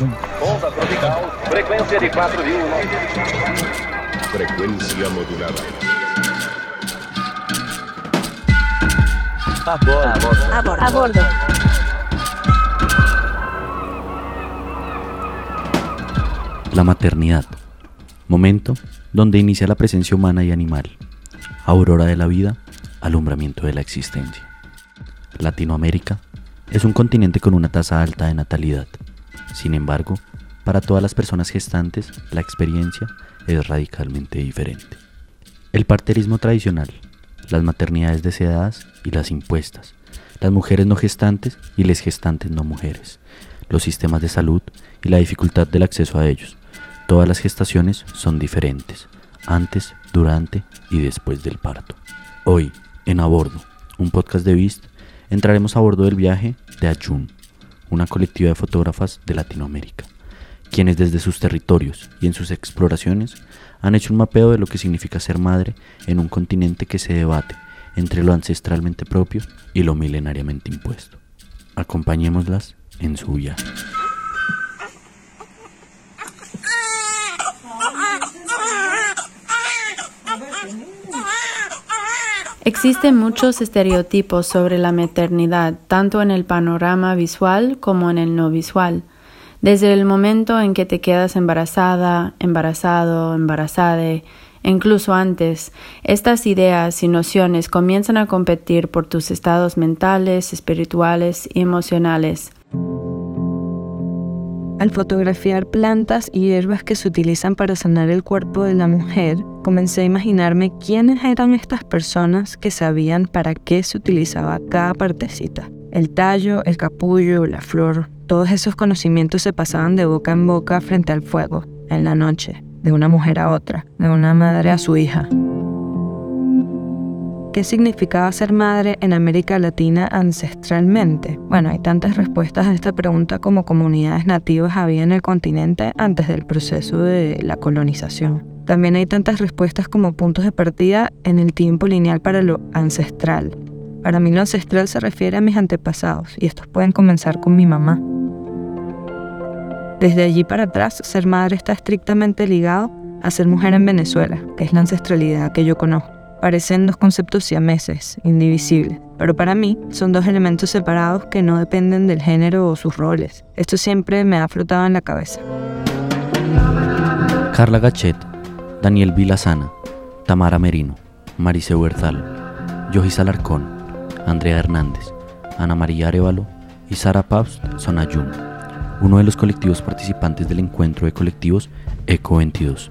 Onda tropical, frecuencia de 4.000. Frecuencia modulada. A bordo. A bordo. La maternidad. Momento donde inicia la presencia humana y animal. Aurora de la vida, alumbramiento de la existencia. Latinoamérica es un continente con una tasa alta de natalidad. Sin embargo, para todas las personas gestantes, la experiencia es radicalmente diferente. El parterismo tradicional, las maternidades deseadas y las impuestas, las mujeres no gestantes y les gestantes no mujeres, los sistemas de salud y la dificultad del acceso a ellos. Todas las gestaciones son diferentes, antes, durante y después del parto. Hoy, en A Bordo, un podcast de Vist, entraremos a bordo del viaje de Ayun, una colectiva de fotógrafas de Latinoamérica, quienes desde sus territorios y en sus exploraciones han hecho un mapeo de lo que significa ser madre en un continente que se debate entre lo ancestralmente propio y lo milenariamente impuesto. Acompañémoslas en su viaje. Existen muchos estereotipos sobre la maternidad, tanto en el panorama visual como en el no visual. Desde el momento en que te quedas embarazada, embarazado, embarazada, e incluso antes, estas ideas y nociones comienzan a competir por tus estados mentales, espirituales y emocionales. Al fotografiar plantas y hierbas que se utilizan para sanar el cuerpo de la mujer, comencé a imaginarme quiénes eran estas personas que sabían para qué se utilizaba cada partecita. El tallo, el capullo, la flor, todos esos conocimientos se pasaban de boca en boca frente al fuego, en la noche, de una mujer a otra, de una madre a su hija. ¿Qué significaba ser madre en América Latina ancestralmente? Bueno, hay tantas respuestas a esta pregunta como comunidades nativas había en el continente antes del proceso de la colonización. También hay tantas respuestas como puntos de partida en el tiempo lineal para lo ancestral. Para mí lo ancestral se refiere a mis antepasados y estos pueden comenzar con mi mamá. Desde allí para atrás, ser madre está estrictamente ligado a ser mujer en Venezuela, que es la ancestralidad que yo conozco parecen dos conceptos siameses, indivisibles, pero para mí son dos elementos separados que no dependen del género o sus roles. Esto siempre me ha flotado en la cabeza. Carla Gachet, Daniel Vilazana, Tamara Merino, Marice Huertal, Yohis Alarcón, Andrea Hernández, Ana María Arevalo y Sara Paust son Ayun, uno de los colectivos participantes del encuentro de colectivos ECO 22,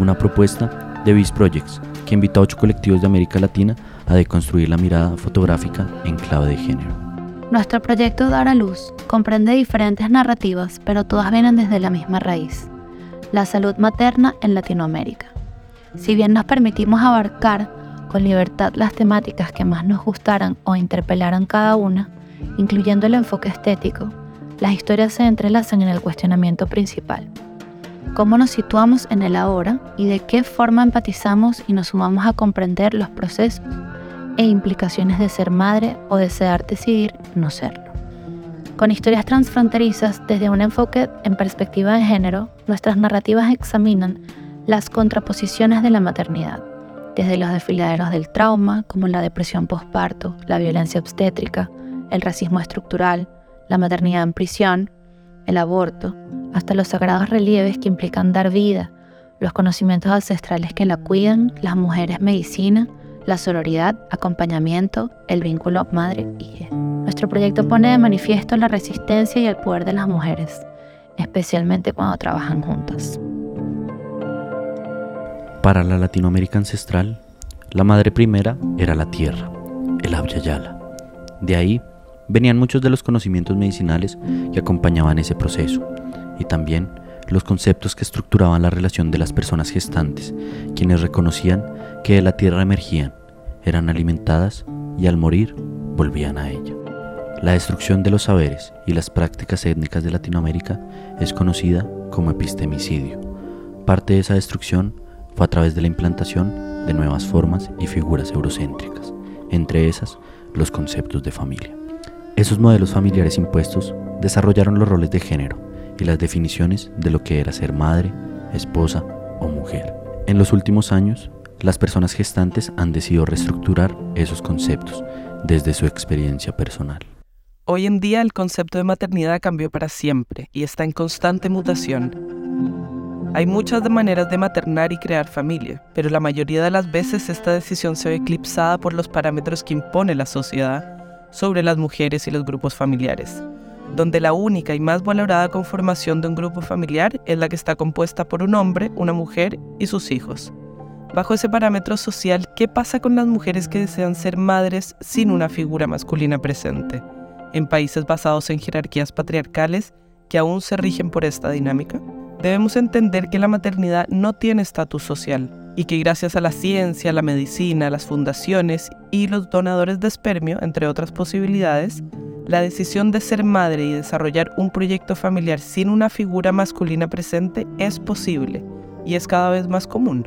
una propuesta de Vis Projects que invita a ocho colectivos de América Latina a deconstruir la mirada fotográfica en clave de género. Nuestro proyecto Dar a Luz comprende diferentes narrativas, pero todas vienen desde la misma raíz, la salud materna en Latinoamérica. Si bien nos permitimos abarcar con libertad las temáticas que más nos gustaran o interpelaran cada una, incluyendo el enfoque estético, las historias se entrelazan en el cuestionamiento principal cómo nos situamos en el ahora y de qué forma empatizamos y nos sumamos a comprender los procesos e implicaciones de ser madre o desear decidir no serlo. Con historias transfronterizas desde un enfoque en perspectiva de género, nuestras narrativas examinan las contraposiciones de la maternidad, desde los desfiladeros del trauma, como la depresión postparto, la violencia obstétrica, el racismo estructural, la maternidad en prisión, el aborto, hasta los sagrados relieves que implican dar vida, los conocimientos ancestrales que la cuidan, las mujeres medicina, la sororidad, acompañamiento, el vínculo madre-hija. Nuestro proyecto pone de manifiesto la resistencia y el poder de las mujeres, especialmente cuando trabajan juntas. Para la Latinoamérica ancestral, la madre primera era la tierra, el Abyayala. De ahí venían muchos de los conocimientos medicinales que acompañaban ese proceso y también los conceptos que estructuraban la relación de las personas gestantes, quienes reconocían que de la tierra emergían, eran alimentadas y al morir volvían a ella. La destrucción de los saberes y las prácticas étnicas de Latinoamérica es conocida como epistemicidio. Parte de esa destrucción fue a través de la implantación de nuevas formas y figuras eurocéntricas, entre esas los conceptos de familia. Esos modelos familiares impuestos desarrollaron los roles de género y las definiciones de lo que era ser madre, esposa o mujer. En los últimos años, las personas gestantes han decidido reestructurar esos conceptos desde su experiencia personal. Hoy en día el concepto de maternidad cambió para siempre y está en constante mutación. Hay muchas maneras de maternar y crear familia, pero la mayoría de las veces esta decisión se ve eclipsada por los parámetros que impone la sociedad sobre las mujeres y los grupos familiares, donde la única y más valorada conformación de un grupo familiar es la que está compuesta por un hombre, una mujer y sus hijos. Bajo ese parámetro social, ¿qué pasa con las mujeres que desean ser madres sin una figura masculina presente? en países basados en jerarquías patriarcales que aún se rigen por esta dinámica? Debemos entender que la maternidad no tiene estatus social y que gracias a la ciencia, la medicina, las fundaciones y los donadores de espermio, entre otras posibilidades, la decisión de ser madre y desarrollar un proyecto familiar sin una figura masculina presente es posible y es cada vez más común.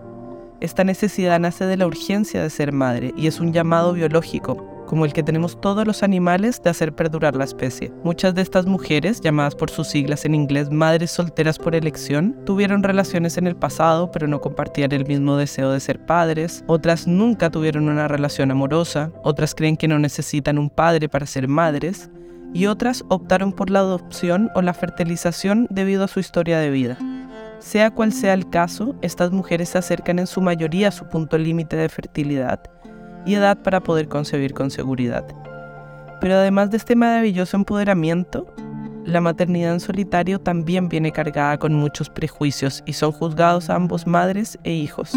Esta necesidad nace de la urgencia de ser madre y es un llamado biológico como el que tenemos todos los animales de hacer perdurar la especie. Muchas de estas mujeres, llamadas por sus siglas en inglés madres solteras por elección, tuvieron relaciones en el pasado pero no compartían el mismo deseo de ser padres, otras nunca tuvieron una relación amorosa, otras creen que no necesitan un padre para ser madres, y otras optaron por la adopción o la fertilización debido a su historia de vida. Sea cual sea el caso, estas mujeres se acercan en su mayoría a su punto límite de fertilidad y edad para poder concebir con seguridad. Pero además de este maravilloso empoderamiento, la maternidad en solitario también viene cargada con muchos prejuicios y son juzgados ambos madres e hijos.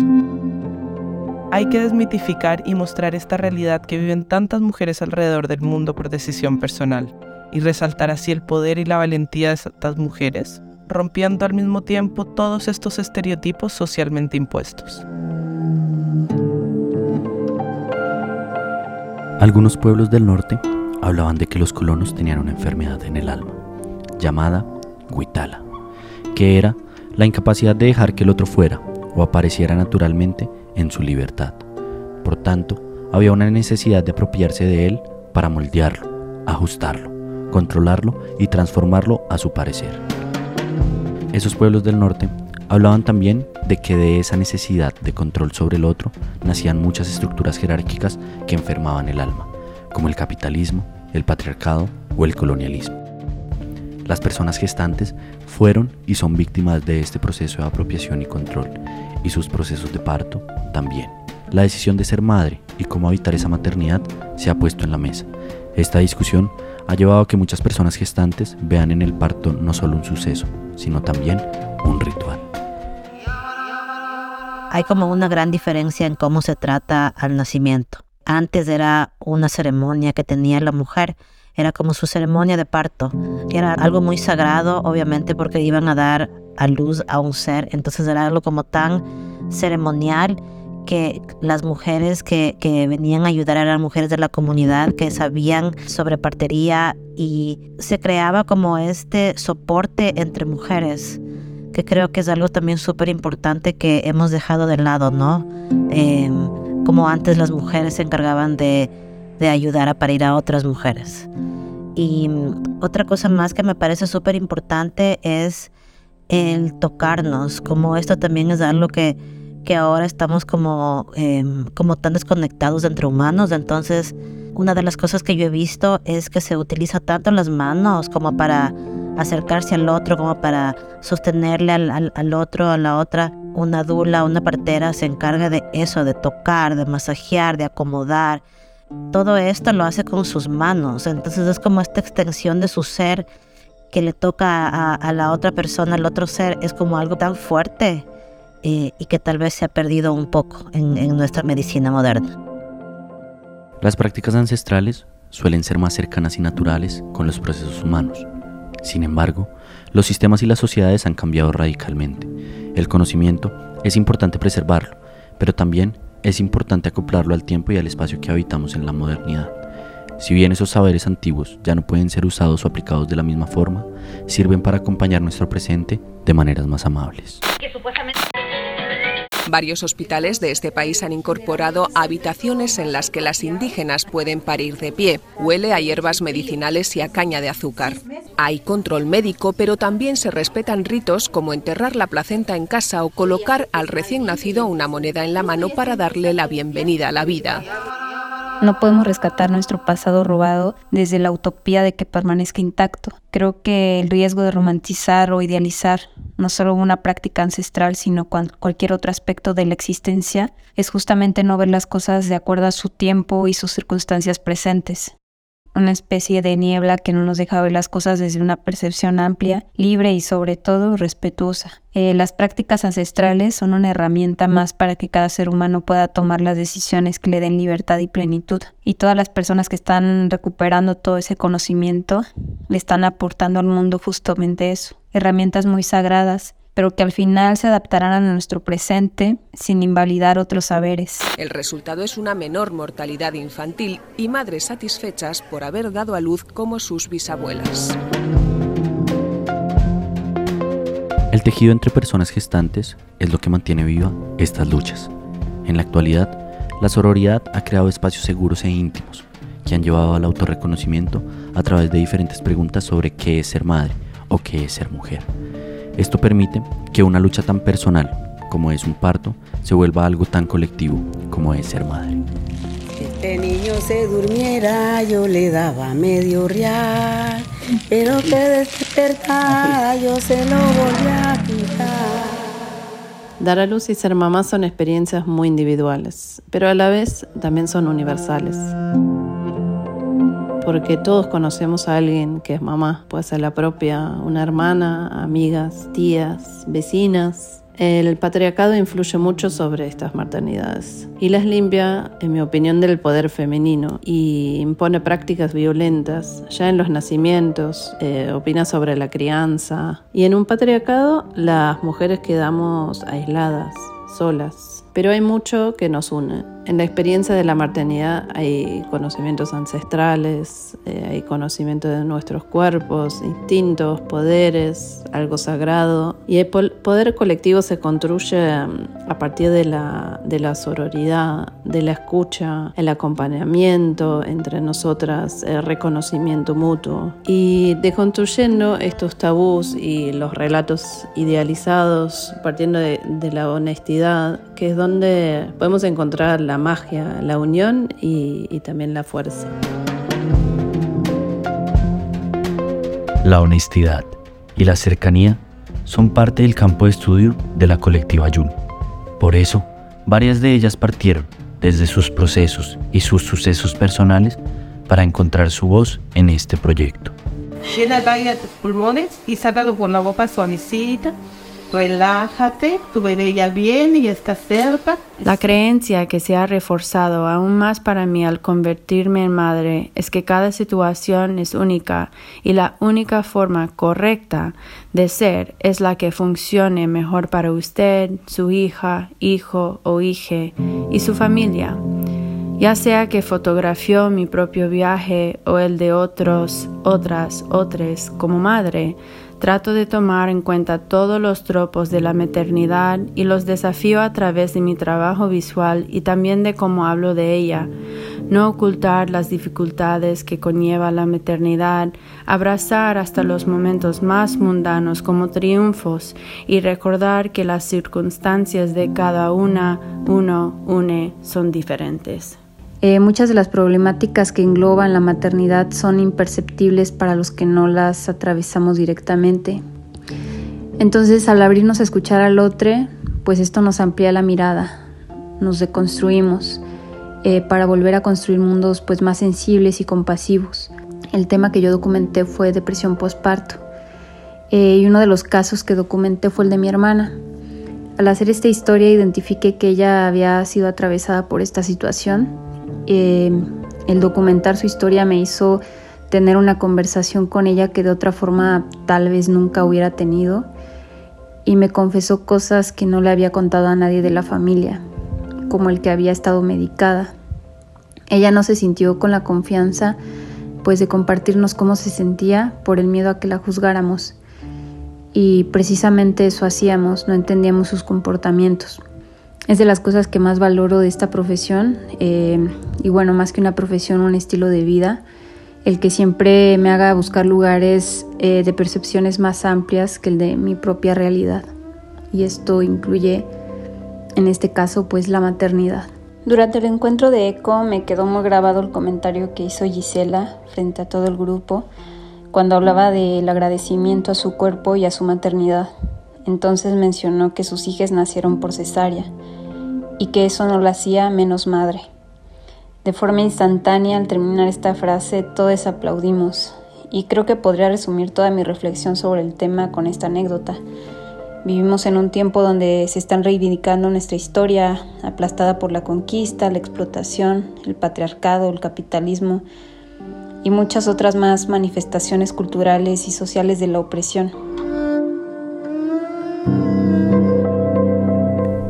Hay que desmitificar y mostrar esta realidad que viven tantas mujeres alrededor del mundo por decisión personal y resaltar así el poder y la valentía de estas mujeres, rompiendo al mismo tiempo todos estos estereotipos socialmente impuestos. Algunos pueblos del norte hablaban de que los colonos tenían una enfermedad en el alma, llamada guitala, que era la incapacidad de dejar que el otro fuera o apareciera naturalmente en su libertad. Por tanto, había una necesidad de apropiarse de él para moldearlo, ajustarlo, controlarlo y transformarlo a su parecer. Esos pueblos del norte hablaban también de que de esa necesidad de control sobre el otro nacían muchas estructuras jerárquicas que enfermaban el alma, como el capitalismo, el patriarcado o el colonialismo. Las personas gestantes fueron y son víctimas de este proceso de apropiación y control, y sus procesos de parto también. La decisión de ser madre y cómo habitar esa maternidad se ha puesto en la mesa. Esta discusión ha llevado a que muchas personas gestantes vean en el parto no solo un suceso, sino también un ritual hay como una gran diferencia en cómo se trata al nacimiento. Antes era una ceremonia que tenía la mujer, era como su ceremonia de parto, era algo muy sagrado, obviamente porque iban a dar a luz a un ser, entonces era algo como tan ceremonial que las mujeres que, que venían a ayudar eran mujeres de la comunidad que sabían sobre partería y se creaba como este soporte entre mujeres que creo que es algo también súper importante que hemos dejado de lado, ¿no? Em, como antes las mujeres se encargaban de, de ayudar a parir a otras mujeres. Y mm, otra cosa más que me parece súper importante es el tocarnos, como esto también es algo que, que ahora estamos como, em, como tan desconectados entre humanos, entonces una de las cosas que yo he visto es que se utiliza tanto las manos como para acercarse al otro, como para sostenerle al, al, otro, a la otra. Una dula, una partera se encarga de eso, de tocar, de masajear, de acomodar. Todo esto lo hace con sus manos. Entonces es como esta extensión de su ser que le toca a, la otra persona, al otro ser. Es como algo tan fuerte eh, y que tal vez se ha perdido un poco en, en nuestra medicina moderna. Las prácticas ancestrales suelen ser más cercanas y naturales con los procesos humanos sin embargo, los sistemas y las sociedades han cambiado radicalmente. El conocimiento es importante preservarlo, pero también es importante acoplarlo al tiempo y al espacio que habitamos en la modernidad. Si bien esos saberes antiguos ya no pueden ser usados o aplicados de la misma forma, sirven para acompañar nuestro presente de maneras más amables. Varios hospitales de este país han incorporado habitaciones en las que las indígenas pueden parir de pie. Huele a hierbas medicinales y a caña de azúcar. Hay control médico, pero también se respetan ritos como enterrar la placenta en casa o colocar al recién nacido una moneda en la mano para darle la bienvenida a la vida. No podemos rescatar nuestro pasado robado desde la utopía de que permanezca intacto. Creo que el riesgo de romantizar o idealizar no solo una práctica ancestral, sino cualquier otro aspecto de la existencia, es justamente no ver las cosas de acuerdo a su tiempo y sus circunstancias presentes una especie de niebla que no nos deja ver las cosas desde una percepción amplia, libre y sobre todo respetuosa. Eh, las prácticas ancestrales son una herramienta más para que cada ser humano pueda tomar las decisiones que le den libertad y plenitud. Y todas las personas que están recuperando todo ese conocimiento le están aportando al mundo justamente eso, herramientas muy sagradas pero que al final se adaptarán a nuestro presente sin invalidar otros saberes. El resultado es una menor mortalidad infantil y madres satisfechas por haber dado a luz como sus bisabuelas. El tejido entre personas gestantes es lo que mantiene viva estas luchas. En la actualidad, la sororidad ha creado espacios seguros e íntimos que han llevado al autorreconocimiento a través de diferentes preguntas sobre qué es ser madre o qué es ser mujer. Esto permite que una lucha tan personal como es un parto se vuelva algo tan colectivo como es ser madre. Si este niño se durmiera, yo le daba medio real, pero que despertara, yo se lo voy a quitar. Dar a luz y ser mamá son experiencias muy individuales, pero a la vez también son universales porque todos conocemos a alguien que es mamá, puede ser la propia, una hermana, amigas, tías, vecinas. El patriarcado influye mucho sobre estas maternidades y las limpia, en mi opinión, del poder femenino y impone prácticas violentas. Ya en los nacimientos, eh, opina sobre la crianza y en un patriarcado las mujeres quedamos aisladas, solas, pero hay mucho que nos une. En la experiencia de la maternidad hay conocimientos ancestrales, eh, hay conocimiento de nuestros cuerpos, instintos, poderes, algo sagrado. Y el poder colectivo se construye mm, a partir de la, de la sororidad, de la escucha, el acompañamiento entre nosotras, el reconocimiento mutuo. Y deconstruyendo estos tabús y los relatos idealizados, partiendo de, de la honestidad, que es donde podemos encontrar la magia, la unión y, y también la fuerza. La honestidad y la cercanía son parte del campo de estudio de la colectiva Yun. Por eso, varias de ellas partieron desde sus procesos y sus sucesos personales para encontrar su voz en este proyecto. Llena varias pulmones y sácalo con la boca suavecita relájate, tu bebé ya viene y está cerca. La creencia que se ha reforzado aún más para mí al convertirme en madre es que cada situación es única y la única forma correcta de ser es la que funcione mejor para usted, su hija, hijo o hija y su familia. Ya sea que fotografió mi propio viaje o el de otros, otras, otros como madre, Trato de tomar en cuenta todos los tropos de la maternidad y los desafío a través de mi trabajo visual y también de cómo hablo de ella. No ocultar las dificultades que conlleva la maternidad, abrazar hasta los momentos más mundanos como triunfos y recordar que las circunstancias de cada una, uno, une, son diferentes. Eh, muchas de las problemáticas que engloban la maternidad son imperceptibles para los que no las atravesamos directamente. Entonces, al abrirnos a escuchar al otro, pues esto nos amplía la mirada, nos deconstruimos eh, para volver a construir mundos pues más sensibles y compasivos. El tema que yo documenté fue depresión postparto eh, y uno de los casos que documenté fue el de mi hermana. Al hacer esta historia identifiqué que ella había sido atravesada por esta situación eh, el documentar su historia me hizo tener una conversación con ella que de otra forma tal vez nunca hubiera tenido y me confesó cosas que no le había contado a nadie de la familia, como el que había estado medicada. Ella no se sintió con la confianza pues de compartirnos cómo se sentía por el miedo a que la juzgáramos. Y precisamente eso hacíamos, no entendíamos sus comportamientos. Es de las cosas que más valoro de esta profesión eh, y bueno, más que una profesión, un estilo de vida, el que siempre me haga buscar lugares eh, de percepciones más amplias que el de mi propia realidad. Y esto incluye, en este caso, pues la maternidad. Durante el encuentro de ECO me quedó muy grabado el comentario que hizo Gisela frente a todo el grupo cuando hablaba del agradecimiento a su cuerpo y a su maternidad. Entonces mencionó que sus hijas nacieron por cesárea y que eso no la hacía menos madre. De forma instantánea, al terminar esta frase, todos aplaudimos y creo que podría resumir toda mi reflexión sobre el tema con esta anécdota. Vivimos en un tiempo donde se están reivindicando nuestra historia, aplastada por la conquista, la explotación, el patriarcado, el capitalismo y muchas otras más manifestaciones culturales y sociales de la opresión.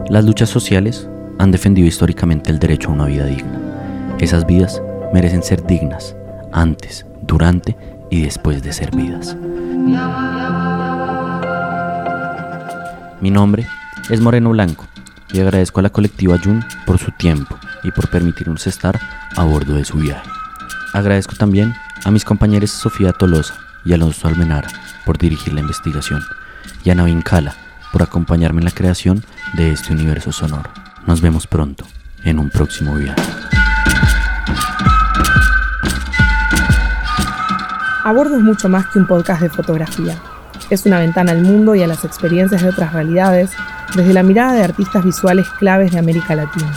Las luchas sociales han defendido históricamente el derecho a una vida digna. Esas vidas merecen ser dignas antes, durante y después de ser vidas. Mi nombre es Moreno Blanco y agradezco a la colectiva Jun por su tiempo y por permitirnos estar a bordo de su viaje. Agradezco también a mis compañeros Sofía Tolosa y Alonso Almenara por dirigir la investigación y a Navin Kala por acompañarme en la creación de este universo sonoro. Nos vemos pronto en un próximo viaje. A bordo es mucho más que un podcast de fotografía es una ventana al mundo y a las experiencias de otras realidades desde la mirada de artistas visuales claves de América Latina.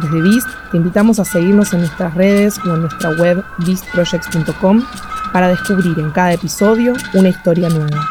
Desde Beast te invitamos a seguirnos en nuestras redes o en nuestra web beastprojects.com para descubrir en cada episodio una historia nueva.